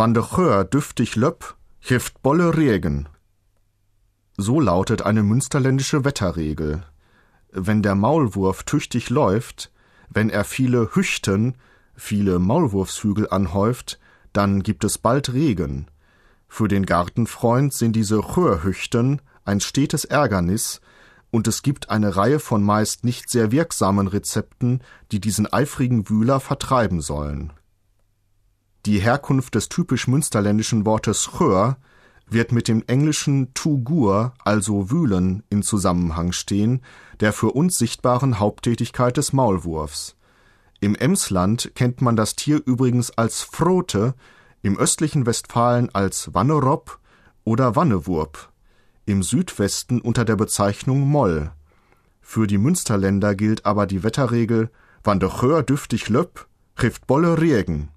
Wann de Chör düftig löpp, hilft bolle Regen. So lautet eine münsterländische Wetterregel. Wenn der Maulwurf tüchtig läuft, wenn er viele Hüchten, viele Maulwurfshügel anhäuft, dann gibt es bald Regen. Für den Gartenfreund sind diese Chörhüchten ein stetes Ärgernis, und es gibt eine Reihe von meist nicht sehr wirksamen Rezepten, die diesen eifrigen Wühler vertreiben sollen. Die Herkunft des typisch münsterländischen Wortes chör wird mit dem englischen to gur, also wühlen, in Zusammenhang stehen, der für uns sichtbaren Haupttätigkeit des Maulwurfs. Im Emsland kennt man das Tier übrigens als Frote, im östlichen Westfalen als Wanneropp oder Wannewurp, im Südwesten unter der Bezeichnung Moll. Für die Münsterländer gilt aber die Wetterregel, wann de Chör düftig löpp, trifft bolle Regen.